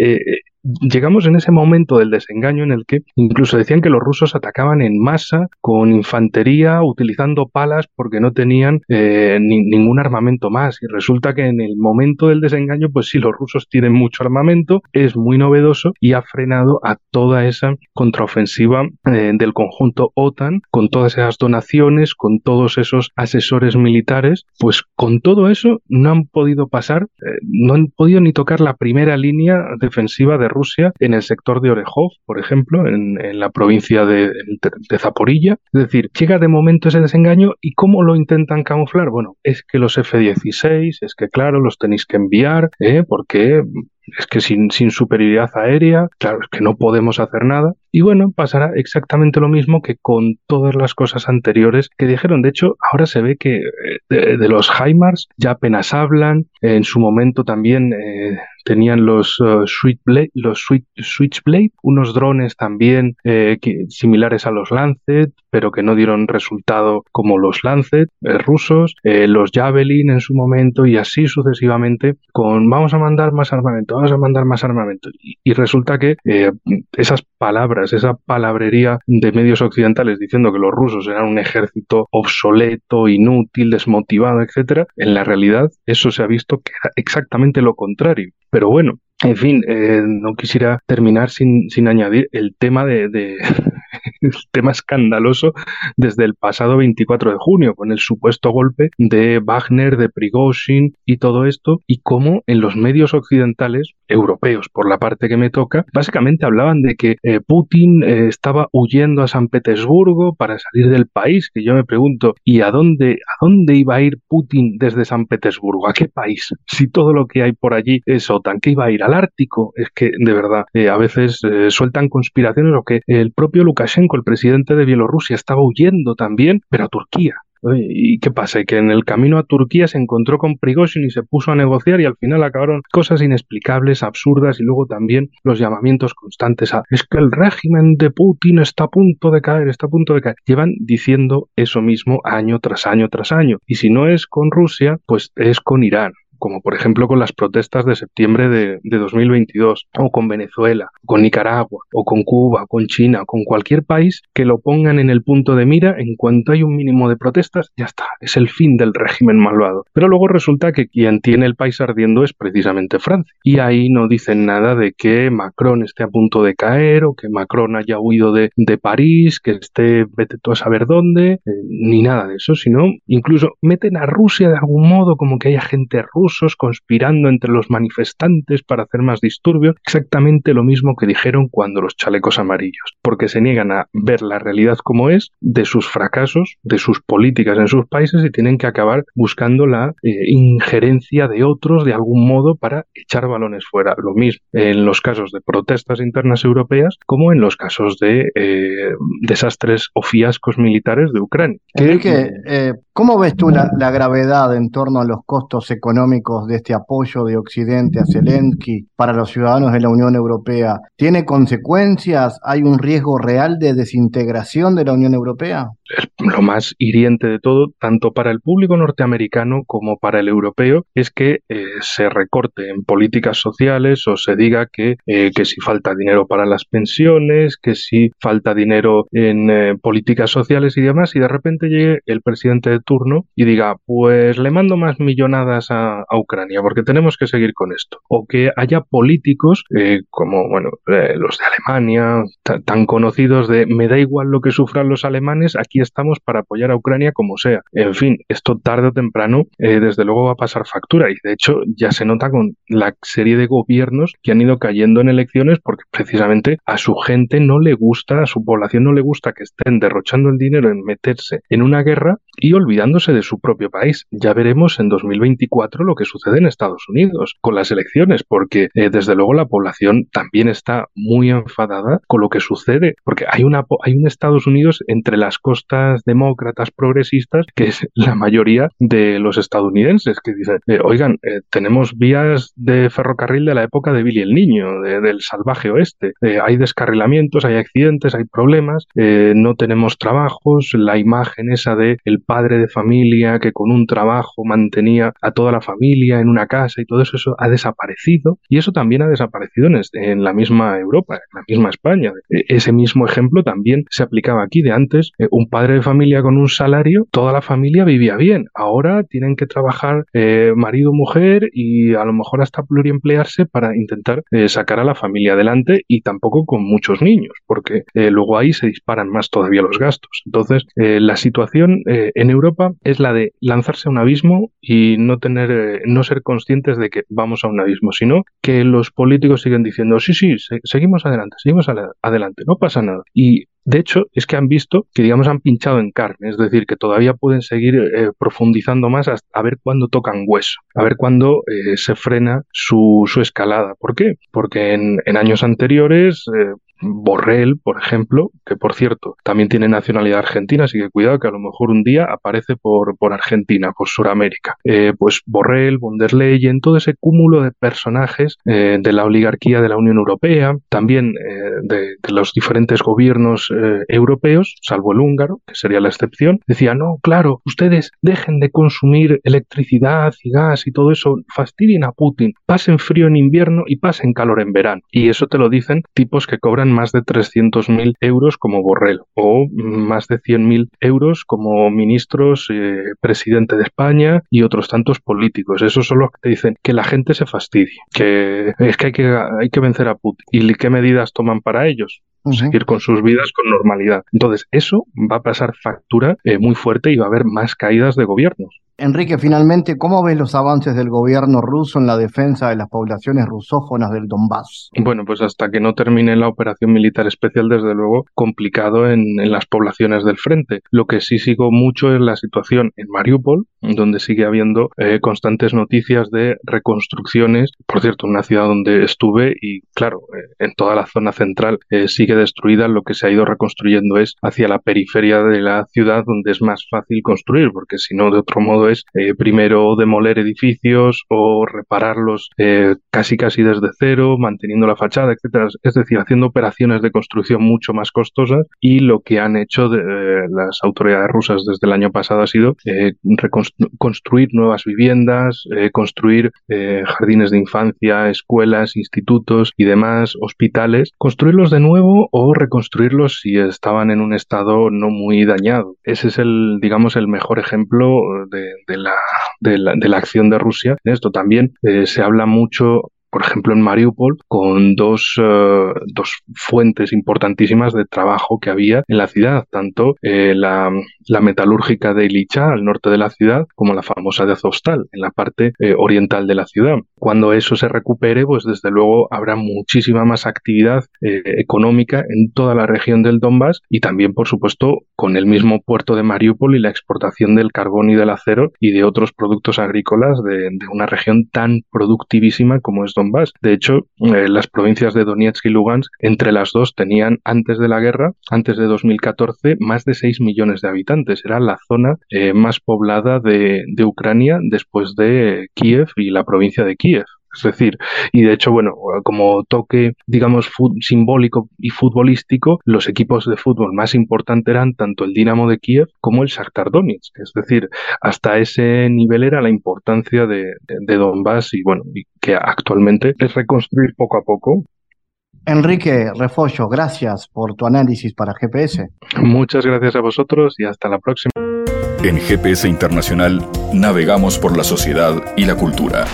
Eh, llegamos en ese momento del desengaño en el que incluso decían que los rusos atacaban en masa con infantería utilizando palas porque no tenían eh, ningún armamento más. Y resulta que en el momento del desengaño pues sí los rusos tienen mucho armamento es muy novedoso y ha frenado a toda esa contraofensiva eh, del conjunto OTAN con todas esas donaciones con todos esos asesores militares. Pues con todo eso no han podido pasar eh, no han podido ni tocar la primera línea defensiva de Rusia en el sector de Orejov, por ejemplo, en, la provincia de, de, Zaporilla. Es decir, llega de momento ese desengaño y ¿cómo lo intentan camuflar? Bueno, es que los F-16, es que claro, los tenéis que enviar, ¿eh? porque es que sin, sin, superioridad aérea, claro, es que no podemos hacer nada. Y bueno, pasará exactamente lo mismo que con todas las cosas anteriores que dijeron. De hecho, ahora se ve que eh, de, los HIMARS ya apenas hablan. En su momento también eh, tenían los, uh, Switchblade, los Switchblade, unos drones también eh, similares a los Lancet, pero que no dieron resultado como los Lancet eh, rusos, eh, los Javelin en su momento y así sucesivamente con vamos a mandar más armamento, vamos a mandar más armamento. Y, resulta que eh, esas palabras, esa palabrería de medios occidentales diciendo que los rusos eran un ejército obsoleto, inútil, desmotivado, etcétera, en la realidad eso se ha visto que era exactamente lo contrario. Pero bueno, en fin, no quisiera terminar sin, sin añadir el tema de, el tema escandaloso desde el pasado 24 de junio, con el supuesto golpe de Wagner, de Prigozhin y todo esto, y cómo en los medios occidentales, europeos por la parte que me toca, básicamente hablaban de que eh, Putin eh, estaba huyendo a San Petersburgo para salir del país, que yo me pregunto, ¿y a dónde, a dónde iba a ir Putin desde San Petersburgo? ¿A qué país? Si todo lo que hay por allí es OTAN, ¿qué iba a ir al Ártico? Es que, de verdad, eh, a veces sueltan conspiraciones o que el propio Lukashenko el presidente de Bielorrusia, estaba huyendo también, pero a Turquía. ¿Y qué pasa? Que en el camino a Turquía se encontró con Prigozhin y se puso a negociar y al final acabaron cosas inexplicables, absurdas y luego también los llamamientos constantes a es que el régimen de Putin está a punto de caer, está a punto de caer. Llevan diciendo eso mismo año tras año tras año. Y si no es con Rusia, pues es con Irán como por ejemplo con las protestas de septiembre de, 2022, o con Venezuela, con Nicaragua, o con Cuba, con China, con cualquier país que lo pongan en el punto de mira, en cuanto hay un mínimo de protestas, ya está, es el fin del régimen malvado. Pero luego resulta que quien tiene el país ardiendo es precisamente Francia. Y ahí no dicen nada de que Macron esté a punto de caer, o que Macron haya huido de, París, que esté, vete tú a saber dónde, eh, ni nada de eso, sino incluso meten a Rusia de algún modo, como que haya gente rusa conspirando entre los manifestantes para hacer más disturbios, exactamente lo mismo que dijeron cuando los chalecos amarillos, porque se niegan a ver la realidad como es, de sus fracasos, de sus políticas en sus países y tienen que acabar buscando la eh, injerencia de otros de algún modo para echar balones fuera. Lo mismo en los casos de protestas internas europeas como en los casos de eh, desastres o fiascos militares de Ucrania. Que, eh, ¿cómo ves tú la, la gravedad en torno a los costos económicos de este apoyo de Occidente a Zelensky para los ciudadanos de la Unión Europea tiene consecuencias? ¿Hay un riesgo real de desintegración de la Unión Europea? Lo más hiriente de todo, tanto para el público norteamericano como para el europeo, es que eh, se recorte en políticas sociales o se diga que, eh, que si falta dinero para las pensiones, que si falta dinero en eh, políticas sociales y demás, y de repente llegue el presidente de turno y diga, pues le mando más millonadas a, a Ucrania, porque tenemos que seguir con esto. O que haya políticos como bueno, los de Alemania, tan conocidos de me da igual lo que sufran los alemanes, aquí para apoyar a Ucrania como sea. En fin, esto tarde o temprano, eh, desde luego va a pasar factura y de hecho ya se nota con la serie de gobiernos que han ido cayendo en elecciones porque precisamente a su gente no le gusta, a su población no le gusta que estén derrochando el dinero en meterse en una guerra y olvidándose de su propio país. Ya veremos en 2024 lo que sucede en Estados Unidos con las elecciones, porque eh, desde luego la población también está muy enfadada con lo que sucede, porque hay, una, hay un Estados Unidos entre las costas demócratas progresistas que es la mayoría de los estadounidenses que dicen, eh, oigan, eh, tenemos vías de ferrocarril de la época de Billy el Niño, del salvaje oeste, hay descarrilamientos, hay accidentes, hay problemas, no tenemos trabajos, la imagen esa de el padre de familia que con un trabajo mantenía a toda la familia, en una casa y todo eso, eso ha desaparecido. Y eso también ha desaparecido en, la misma Europa, en la misma España. E, ese mismo ejemplo también se aplicaba aquí de antes, eh, un padre familia con un salario, toda la familia vivía bien, ahora tienen que trabajar eh, marido, mujer y a lo mejor hasta pluriemplearse para intentar eh, sacar a la familia adelante y tampoco con muchos niños, porque luego ahí se disparan más todavía los gastos. Entonces, la situación en Europa es la de lanzarse a un abismo y no tener no ser conscientes de que vamos a un abismo, sino que los políticos siguen diciendo, sí, sí, seguimos adelante, seguimos adelante, no pasa nada. Y de hecho, es que han visto que, digamos, han pinchado en carne, es decir, que todavía pueden seguir eh, profundizando más a ver cuándo tocan hueso, a ver cuándo eh, se frena su, escalada. ¿Por qué? Porque en, en años anteriores, eh, Borrell, por ejemplo, que por cierto también tiene nacionalidad argentina, así que cuidado que a lo mejor un día aparece por, por Argentina, por Sudamérica. Eh, pues Borrell, von der Leyen, todo ese cúmulo de personajes eh, de la oligarquía de la Unión Europea, también de, los diferentes gobiernos europeos, salvo el húngaro, que sería la excepción, decía, no, claro, ustedes dejen de consumir electricidad y gas y todo eso, fastidien a Putin, pasen frío en invierno y pasen calor en verano. Y eso te lo dicen tipos que cobran más de 300.000 euros como Borrell o más de 100.000 euros como ministros, eh, presidente de España y otros tantos políticos. Esos son los que te dicen que la gente se fastidie, que es que hay que, hay que vencer a Putin. ¿Y qué medidas toman para ellos? seguir con sus vidas con normalidad. Entonces, eso va a pasar factura eh, muy fuerte y va a haber más caídas de gobiernos. Enrique, finalmente, ¿cómo ves los avances del gobierno ruso en la defensa de las poblaciones rusófonas del Donbass? Bueno, pues hasta que no termine la operación militar especial, desde luego, complicado en, las poblaciones del frente. Lo que sí sigo mucho es la situación en Mariupol, donde sigue habiendo eh, constantes noticias de reconstrucciones. Por cierto, una ciudad donde estuve y, claro, eh, en toda la zona central eh, sigue destruida. Lo que se ha ido reconstruyendo es hacia la periferia de la ciudad, donde es más fácil construir, porque si no, de otro modo, es eh, primero demoler edificios o repararlos eh, casi casi desde cero, manteniendo la fachada, etcétera. Es decir, haciendo operaciones de construcción mucho más costosas y lo que han hecho eh, las autoridades rusas desde el año pasado ha sido construir nuevas viviendas, construir jardines de infancia, escuelas, institutos y demás, hospitales, construirlos de nuevo o reconstruirlos si estaban en un estado no muy dañado. Ese es el, digamos, el mejor ejemplo de, de, la, de, la, de la acción de Rusia. En esto también eh, se habla mucho por ejemplo, en Mariupol, con dos, eh, dos, fuentes importantísimas de trabajo que había en la ciudad, tanto eh, la, la, metalúrgica de Ilicha, al norte de la ciudad, como la famosa de Azovstal, en la parte oriental de la ciudad. Cuando eso se recupere, pues desde luego habrá muchísima más actividad económica en toda la región del Donbass y también, por supuesto, con el mismo puerto de Mariupol y la exportación del carbón y del acero y de otros productos agrícolas de, una región tan productivísima como es Donbass. De hecho, eh, las provincias de Donetsk y Lugansk, entre las dos, tenían antes de la guerra, antes de 2014, más de 6 millones de habitantes. Era la zona eh, más poblada de, de Ucrania después de Kiev y la provincia de Kiev. Es decir, y de hecho, bueno, como toque, digamos, simbólico y futbolístico, los equipos de fútbol más importantes eran tanto el Dinamo de Kiev como el Shakhtar Donetsk. Es decir, hasta ese nivel era la importancia de, de Donbass y, bueno, y que actualmente es reconstruir poco a poco Enrique Refollo, gracias por tu análisis para GPS. Muchas gracias a vosotros y hasta la próxima. En GPS Internacional navegamos por la sociedad y la cultura.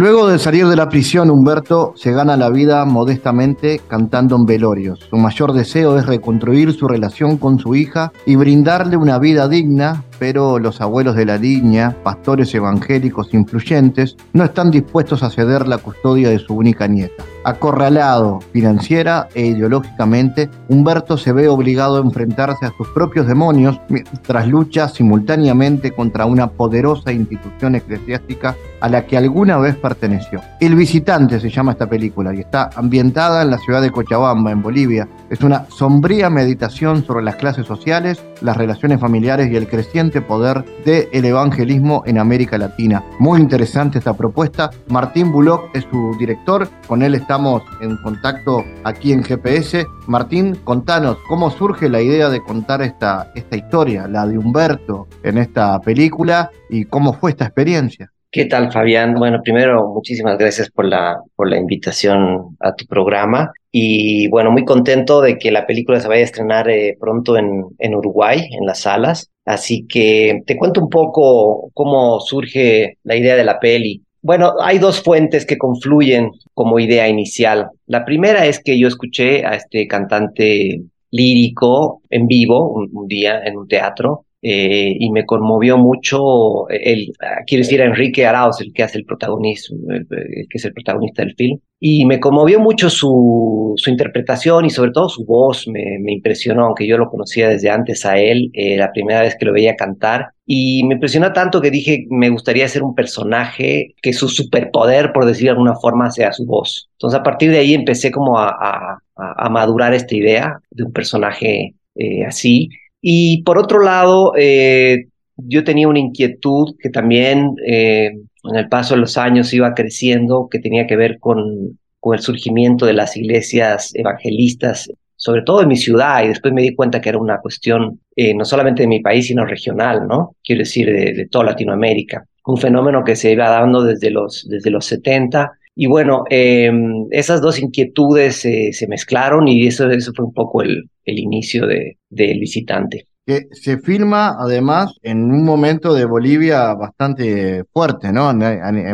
Luego de salir de la prisión, Humberto se gana la vida modestamente cantando en velorios. Su mayor deseo es reconstruir su relación con su hija y brindarle una vida digna, pero los abuelos de la niña, pastores evangélicos influyentes, no están dispuestos a ceder la custodia de su única nieta. Acorralado financiera e ideológicamente, Humberto se ve obligado a enfrentarse a sus propios demonios mientras lucha simultáneamente contra una poderosa institución eclesiástica a la que alguna vez perteneció. El visitante se llama esta película y está ambientada en la ciudad de Cochabamba, en Bolivia. Es una sombría meditación sobre las clases sociales, las relaciones familiares y el creciente poder del evangelismo en América Latina. Muy interesante esta propuesta. Martín Bullock es su director, con él estamos en contacto aquí en GPS. Martín, contanos cómo surge la idea de contar esta, esta historia, la de Humberto, en esta película y cómo fue esta experiencia. ¿Qué tal, Fabián? Bueno, primero, muchísimas gracias por la, por la invitación a tu programa. Y bueno, muy contento de que la película se vaya a estrenar eh, pronto en, en Uruguay, en las salas. Así que te cuento un poco cómo surge la idea de la peli. Bueno, hay dos fuentes que confluyen como idea inicial. La primera es que yo escuché a este cantante lírico en vivo un, día en un teatro eh, y me conmovió mucho, el, quiero decir, a Enrique Arauz, el que hace el protagonismo, el, que es el protagonista del film, y me conmovió mucho su, su interpretación y sobre todo su voz, me, me, impresionó, aunque yo lo conocía desde antes a él, eh, la primera vez que lo veía cantar, y me impresionó tanto que dije, me gustaría ser un personaje que su superpoder, por decir de alguna forma, sea su voz. Entonces a partir de ahí empecé como a, a, a madurar esta idea de un personaje eh, así. Y por otro lado, eh, yo tenía una inquietud que también eh, en el paso de los años iba creciendo, que tenía que ver con, con el surgimiento de las iglesias evangelistas, sobre todo en mi ciudad, y después me di cuenta que era una cuestión no solamente de mi país, sino regional, ¿no? Quiero decir, de, toda Latinoamérica. Un fenómeno que se iba dando desde los, desde los 70 y bueno, em, esas dos inquietudes se mezclaron y eso, eso fue un poco el, el inicio de, del visitante. Que se filma además en un momento de Bolivia bastante fuerte, ¿no?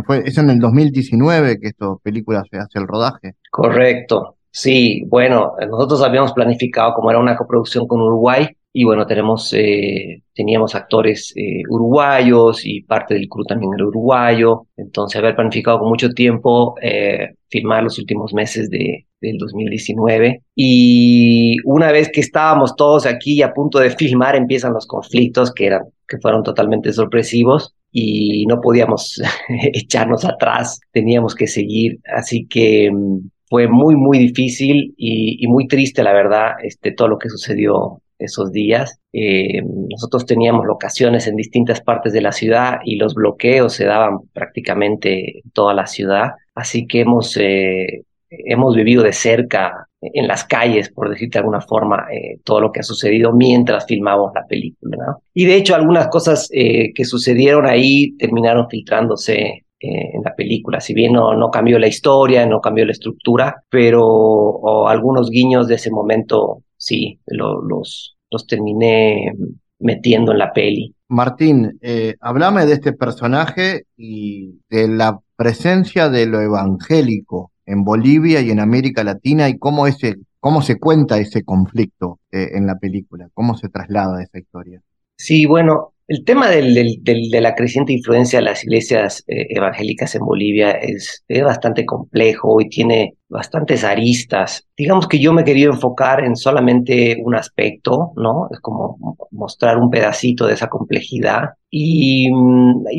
Fue, es en el 2019 que esta película se hace el rodaje. Correcto, sí, bueno, nosotros habíamos planificado como era una coproducción con Uruguay, y bueno, tenemos, eh, teníamos actores eh, uruguayos y parte del crew también era uruguayo. Entonces, haber planificado con mucho tiempo eh, filmar los últimos meses de, del 2019. Y una vez que estábamos todos aquí a punto de filmar, empiezan los conflictos que, eran, que fueron totalmente sorpresivos y no podíamos echarnos atrás, teníamos que seguir. Así que mm, fue muy, muy difícil y, y, muy triste, la verdad, este, todo lo que sucedió esos días. Eh, nosotros teníamos locaciones en distintas partes de la ciudad y los bloqueos se daban prácticamente en toda la ciudad. Así que hemos, eh, hemos vivido de cerca en las calles, por decirte de alguna forma, eh, todo lo que ha sucedido mientras filmamos la película. Y de hecho algunas cosas que sucedieron ahí terminaron filtrándose en la película. Si bien no, no cambió la historia, no cambió la estructura, pero algunos guiños de ese momento sí, los, los terminé metiendo en la peli. Martín, eh, hablame de este personaje y de la presencia de lo evangélico en Bolivia y en América Latina y cómo, ese, cómo se cuenta ese conflicto eh, en la película, cómo se traslada esa historia. Sí, bueno, el tema del, de la creciente influencia de las iglesias eh, evangélicas en Bolivia es, bastante complejo y tiene bastantes aristas. Digamos que yo me quería enfocar en solamente un aspecto, ¿no? Es como mostrar un pedacito de esa complejidad. Y,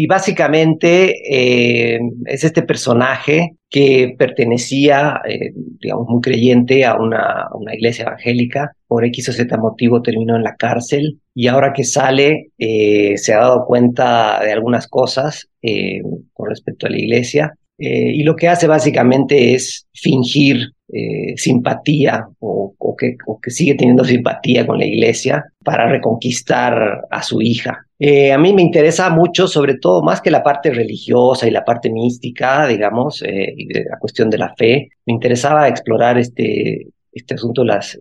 básicamente eh, es este personaje que pertenecía, eh, digamos, muy creyente a una, una, iglesia evangélica, por X o Z motivo terminó en la cárcel y ahora que sale eh, se ha dado cuenta de algunas cosas eh, con respecto a la iglesia eh, y lo que hace básicamente es fingir eh, simpatía o, que, que, sigue teniendo simpatía con la iglesia para reconquistar a su hija. Eh, a mí me interesa mucho, sobre todo, más que la parte religiosa y la parte mística, digamos, y de la cuestión de la fe, me interesaba explorar este, este asunto las,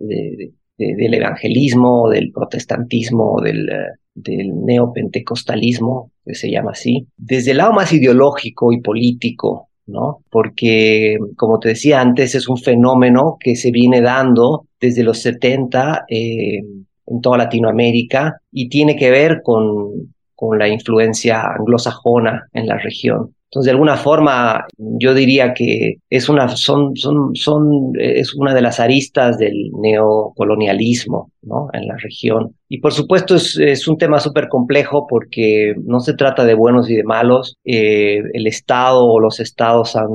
del evangelismo, del protestantismo, del, del neopentecostalismo, que se llama así, desde el lado más ideológico y político ¿no? Porque, como te decía antes, es un fenómeno que se viene dando desde los 70 eh, en toda Latinoamérica y tiene que ver con, con la influencia anglosajona en la región. Entonces, de alguna forma, yo diría que es una, son, son, son, es una de las aristas del neocolonialismo ¿no? en la región. Y por supuesto es, es un tema súper complejo porque no se trata de buenos y de malos. Eh, el Estado o los estados han,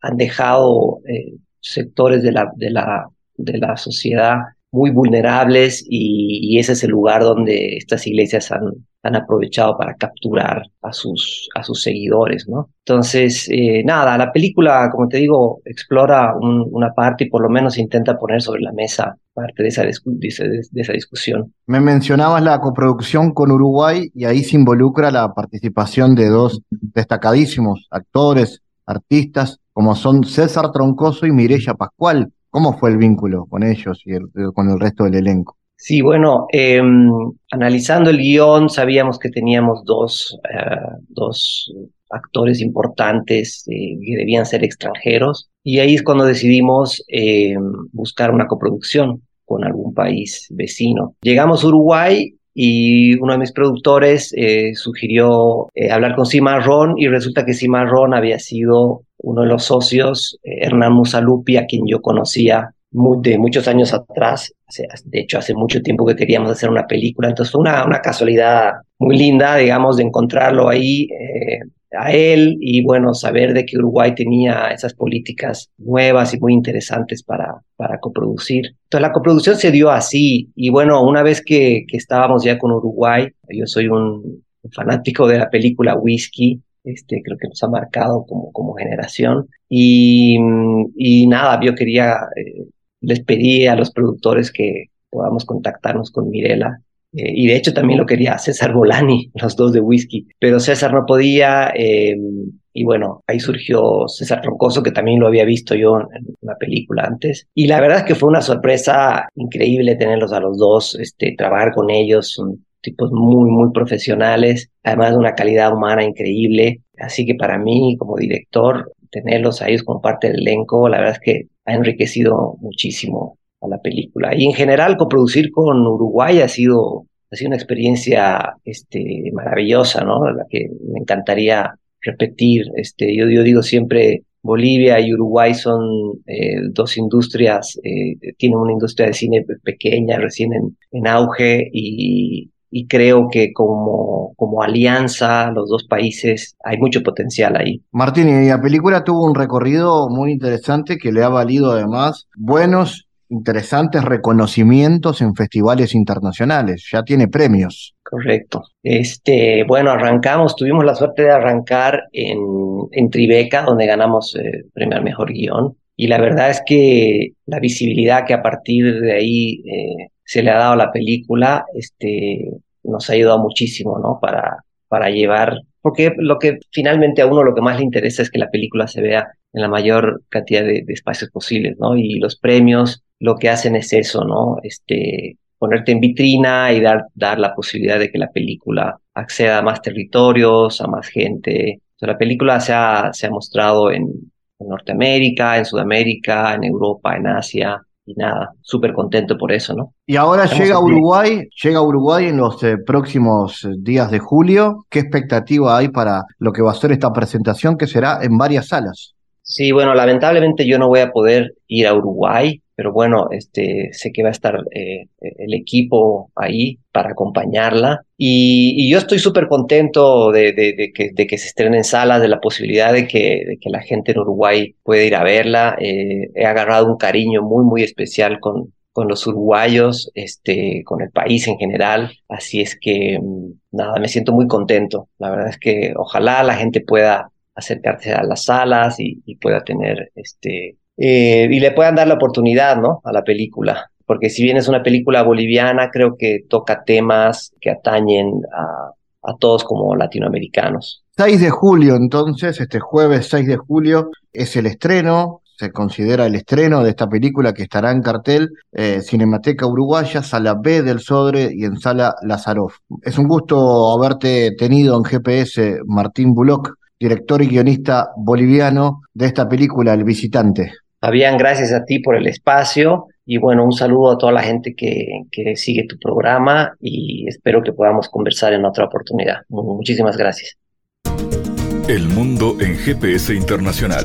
han dejado eh, sectores de la, de, la, de la sociedad muy vulnerables y, ese es el lugar donde estas iglesias han, han aprovechado para capturar a sus, a sus seguidores, ¿no? Entonces, eh, nada, la película, como te digo, explora una parte y por lo menos intenta poner sobre la mesa parte de esa, de, esa discusión. Me mencionabas la coproducción con Uruguay y ahí se involucra la participación de dos destacadísimos actores, artistas, como son César Troncoso y Mirella Pascual. ¿Cómo fue el vínculo con ellos y con el resto del elenco? Sí, bueno, em, analizando el guion sabíamos que teníamos dos, eh, dos actores importantes eh, que debían ser extranjeros y ahí es cuando decidimos em, buscar una coproducción con algún país vecino. Llegamos a Uruguay y uno de mis productores eh, sugirió eh, hablar con Cimarrón y resulta que Cimarrón había sido uno de los socios, eh, Hernán Musalupi, a quien yo conocía de muchos años atrás, de hecho hace mucho tiempo que queríamos hacer una película, entonces fue una, una casualidad muy linda, digamos, de encontrarlo ahí a él y bueno, saber de que Uruguay tenía esas políticas nuevas y muy interesantes para, para coproducir. Entonces la coproducción se dio así y bueno, una vez que, que estábamos ya con Uruguay, yo soy un fanático de la película Whisky, este, creo que nos ha marcado como, como generación y, y nada, yo quería, eh, les pedí a los productores que podamos contactarnos con Mirela eh, y de hecho también lo quería César Bolani, los dos de whisky, pero César no podía. Eh, y bueno, ahí surgió César Troncoso, que también lo había visto yo en una película antes. Y la verdad es que fue una sorpresa increíble tenerlos a los dos, este, trabajar con ellos, tipos muy, muy profesionales, además de una calidad humana increíble. Así que para mí, como director, tenerlos a ellos como parte del elenco, la verdad es que ha enriquecido muchísimo a la película. Y en general, coproducir con Uruguay ha sido, ha sido una experiencia este, maravillosa, ¿no? La que me encantaría repetir. Este, yo, digo siempre, Bolivia y Uruguay son eh, dos industrias, eh, tienen una industria de cine pequeña, recién en, en auge, y, y creo que como, como alianza, los dos países, hay mucho potencial ahí. Martín, y la película tuvo un recorrido muy interesante que le ha valido además buenos interesantes reconocimientos en festivales internacionales, ya tiene premios. Correcto. Este, bueno, arrancamos, tuvimos la suerte de arrancar en, en Tribeca, donde ganamos el eh, premio al mejor guion. Y la verdad es que la visibilidad que a partir de ahí eh, se le ha dado a la película, este, nos ha ayudado muchísimo, ¿no? Para, para llevar, porque lo que finalmente a uno lo que más le interesa es que la película se vea en la mayor cantidad de, espacios posibles, ¿no? Y los premios lo que hacen es eso, ¿no? Este, ponerte en vitrina y dar, dar la posibilidad de que la película acceda a más territorios, a más gente. la película se ha, se ha mostrado en, Norteamérica, en Sudamérica, en Europa, en Asia, y nada, súper contento por eso, ¿no? Y ahora llega a Uruguay, llega a Uruguay en los eh, próximos días de julio. ¿Qué expectativa hay para lo que va a ser esta presentación que será en varias salas? Sí, bueno, lamentablemente yo no voy a poder ir a Uruguay pero bueno, este, sé que va a estar eh, el equipo ahí para acompañarla. Y, yo estoy súper contento de, que, se estrene en salas, de la posibilidad de que, la gente en Uruguay pueda ir a verla. Eh, he agarrado un cariño muy, muy especial con, con los uruguayos, este, con el país en general. Así es que, mm, nada, me siento muy contento. La verdad es que ojalá la gente pueda acercarse a las salas y pueda tener este, eh, y le puedan dar la oportunidad, ¿no? A la película. Porque si bien es una película boliviana, creo que toca temas que atañen a, a todos como latinoamericanos. 6 de julio, entonces, este jueves 6 de julio es el estreno, se considera el estreno de esta película que estará en cartel eh, Cinemateca Uruguaya, Sala B del Sodre y en Sala Lazaroff. Es un gusto haberte tenido en GPS, Martín Bullock, director y guionista boliviano de esta película, El Visitante. Fabián, gracias a ti por el espacio y bueno, un saludo a toda la gente que, que sigue tu programa y espero que podamos conversar en otra oportunidad. Muchísimas gracias. El mundo en GPS internacional.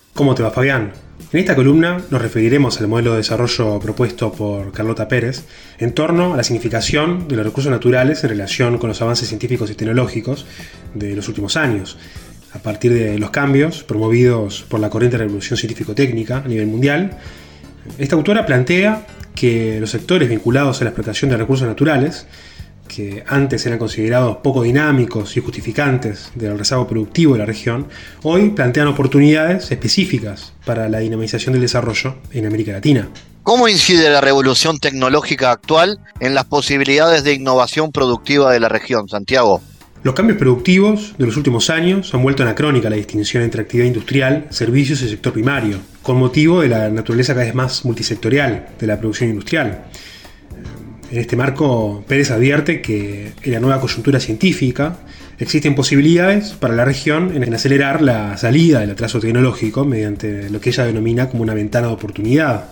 ¿Cómo te va, Fabián? En esta columna nos referiremos al modelo de desarrollo propuesto por Carlota Pérez en torno a la significación de los recursos naturales en relación con los avances científicos y tecnológicos de los últimos años, a partir de los cambios promovidos por la corriente revolución científico-técnica a nivel mundial. Esta autora plantea que los sectores vinculados a la explotación de recursos naturales que antes eran considerados poco dinámicos y justificantes del rezago productivo de la región, hoy plantean oportunidades específicas para la dinamización del desarrollo en América Latina. ¿Cómo incide la revolución tecnológica actual en las posibilidades de innovación productiva de la región, Santiago? Los cambios productivos de los últimos años han vuelto anacrónica la distinción entre actividad industrial, servicios y sector primario, con motivo de la naturaleza cada vez más multisectorial de la producción industrial. En este marco, Pérez advierte que en la nueva coyuntura científica existen posibilidades para la región en acelerar la salida del atraso tecnológico mediante lo que ella denomina como una ventana de oportunidad.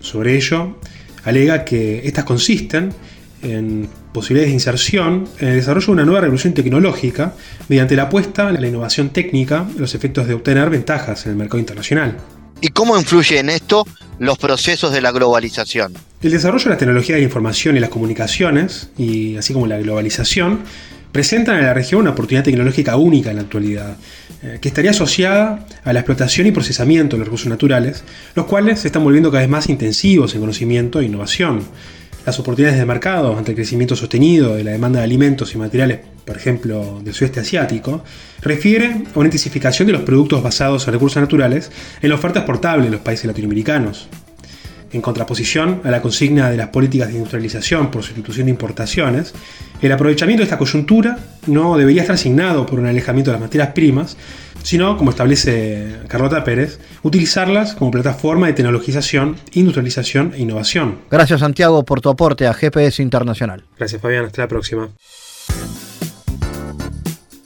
Sobre ello, alega que estas consisten en posibilidades de inserción en el desarrollo de una nueva revolución tecnológica mediante la apuesta en la innovación técnica y los efectos de obtener ventajas en el mercado internacional. ¿Y cómo influye en esto los procesos de la globalización? El desarrollo de las tecnologías de la información y las comunicaciones, y así como la globalización, presentan a la región una oportunidad tecnológica única en la actualidad, eh, que estaría asociada a la explotación y procesamiento de los recursos naturales, los cuales se están volviendo cada vez más intensivos en conocimiento e innovación. Las oportunidades de mercado ante el crecimiento sostenido de la demanda de alimentos y materiales, por ejemplo, del sudeste asiático, refiere a una intensificación de los productos basados en recursos naturales en la oferta exportable de los países latinoamericanos. En contraposición a la consigna de las políticas de industrialización por sustitución de importaciones, el aprovechamiento de esta coyuntura no debería estar asignado por un alejamiento de las materias primas, sino, como establece Carlota Pérez, utilizarlas como plataforma de tecnologización, industrialización e innovación. Gracias Santiago por tu aporte a GPS Internacional. Gracias Fabián, hasta la próxima.